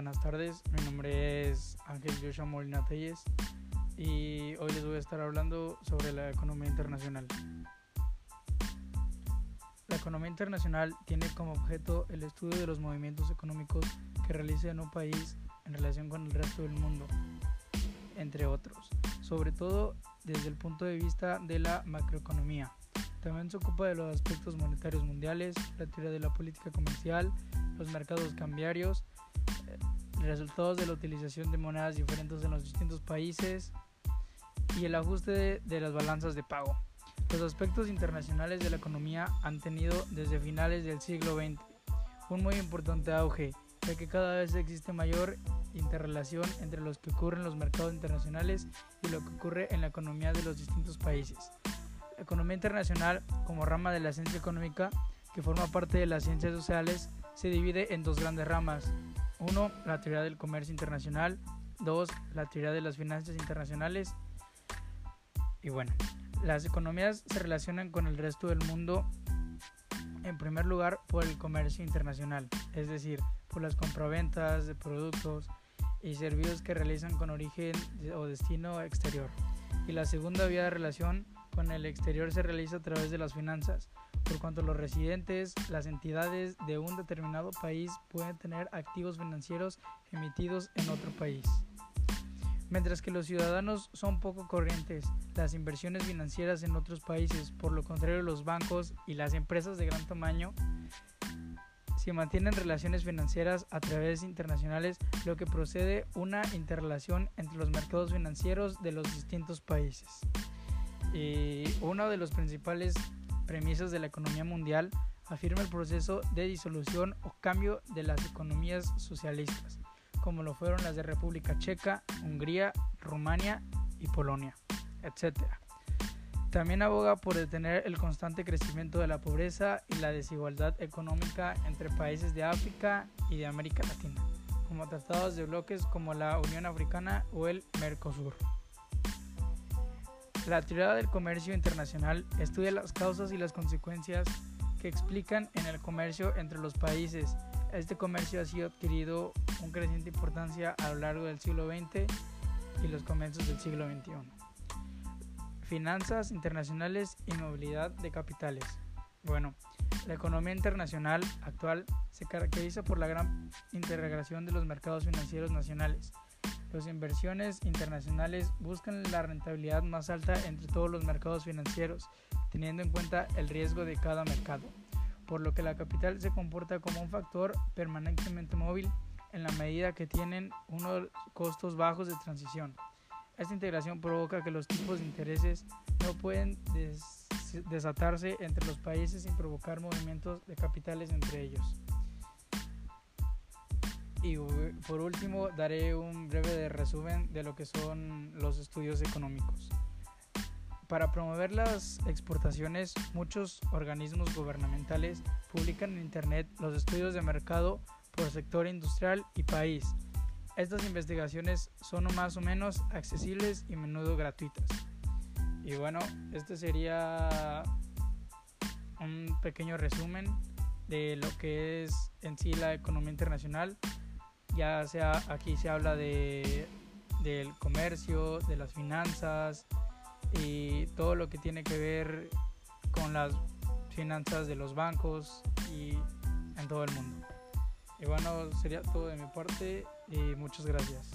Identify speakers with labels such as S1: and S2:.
S1: buenas tardes. Mi nombre es Ángel Joshua Molina Telles y hoy les voy a estar hablando sobre la economía internacional. La economía internacional tiene como objeto el estudio de los movimientos económicos que realiza en un país en relación con el resto del mundo, entre otros, sobre todo desde el punto de vista de la macroeconomía. También se ocupa de los aspectos monetarios mundiales, la teoría de la política comercial, los mercados cambiarios, resultados de la utilización de monedas diferentes en los distintos países y el ajuste de, las balanzas de pago. Los aspectos internacionales de la economía han tenido desde finales del siglo XX un muy importante auge, ya que cada vez existe mayor interrelación entre lo que ocurre en los mercados internacionales y lo que ocurre en la economía de los distintos países. La economía internacional, como rama de la ciencia económica, que forma parte de las ciencias sociales, se divide en dos grandes ramas. Uno, la teoría del comercio internacional. Dos, la teoría de las finanzas internacionales. Y bueno, las economías se relacionan con el resto del mundo en primer lugar por el comercio internacional, es decir, por las compraventas de productos y servicios que realizan con origen o destino exterior. Y la segunda vía de relación con el exterior se realiza a través de las finanzas, por cuanto los residentes, las entidades de un determinado país pueden tener activos financieros emitidos en otro país. Mientras que los ciudadanos son poco corrientes, las inversiones financieras en otros países, por lo contrario los bancos y las empresas de gran tamaño, si mantienen relaciones financieras a través internacionales, lo que procede una interrelación entre los mercados financieros de los distintos países. Y uno de los principales premisas de la economía mundial afirma el proceso de disolución o cambio de las economías socialistas, como lo fueron las de República Checa, Hungría, Rumania y Polonia, etc. También aboga por detener el constante crecimiento de la pobreza y la desigualdad económica entre países de África y de América Latina, como tratados de bloques como la Unión Africana o el Mercosur. La teoría del comercio internacional estudia las causas y las consecuencias que explican en el comercio entre los países. Este comercio ha sido adquirido con creciente importancia a lo largo del siglo XX y los comienzos del siglo XXI. Finanzas internacionales y movilidad de capitales. Bueno, la economía internacional actual se caracteriza por la gran integración de los mercados financieros nacionales las inversiones internacionales buscan la rentabilidad más alta entre todos los mercados financieros, teniendo en cuenta el riesgo de cada mercado, por lo que la capital se comporta como un factor permanentemente móvil en la medida que tienen unos costos bajos de transición. Esta integración provoca que los tipos de intereses no pueden desatarse entre los países sin provocar movimientos de capitales entre ellos. Y por último, daré un breve resumen de lo que son los estudios económicos. Para promover las exportaciones, muchos organismos gubernamentales publican en Internet los estudios de mercado por sector industrial y país. Estas investigaciones son más o menos accesibles y menudo gratuitas. Y bueno, este sería un pequeño resumen de lo que es en sí la economía internacional ya sea aquí se habla de, del comercio, de las finanzas y todo lo que tiene que ver con las finanzas de los bancos y en todo el mundo. Y bueno, sería todo de mi parte y muchas gracias.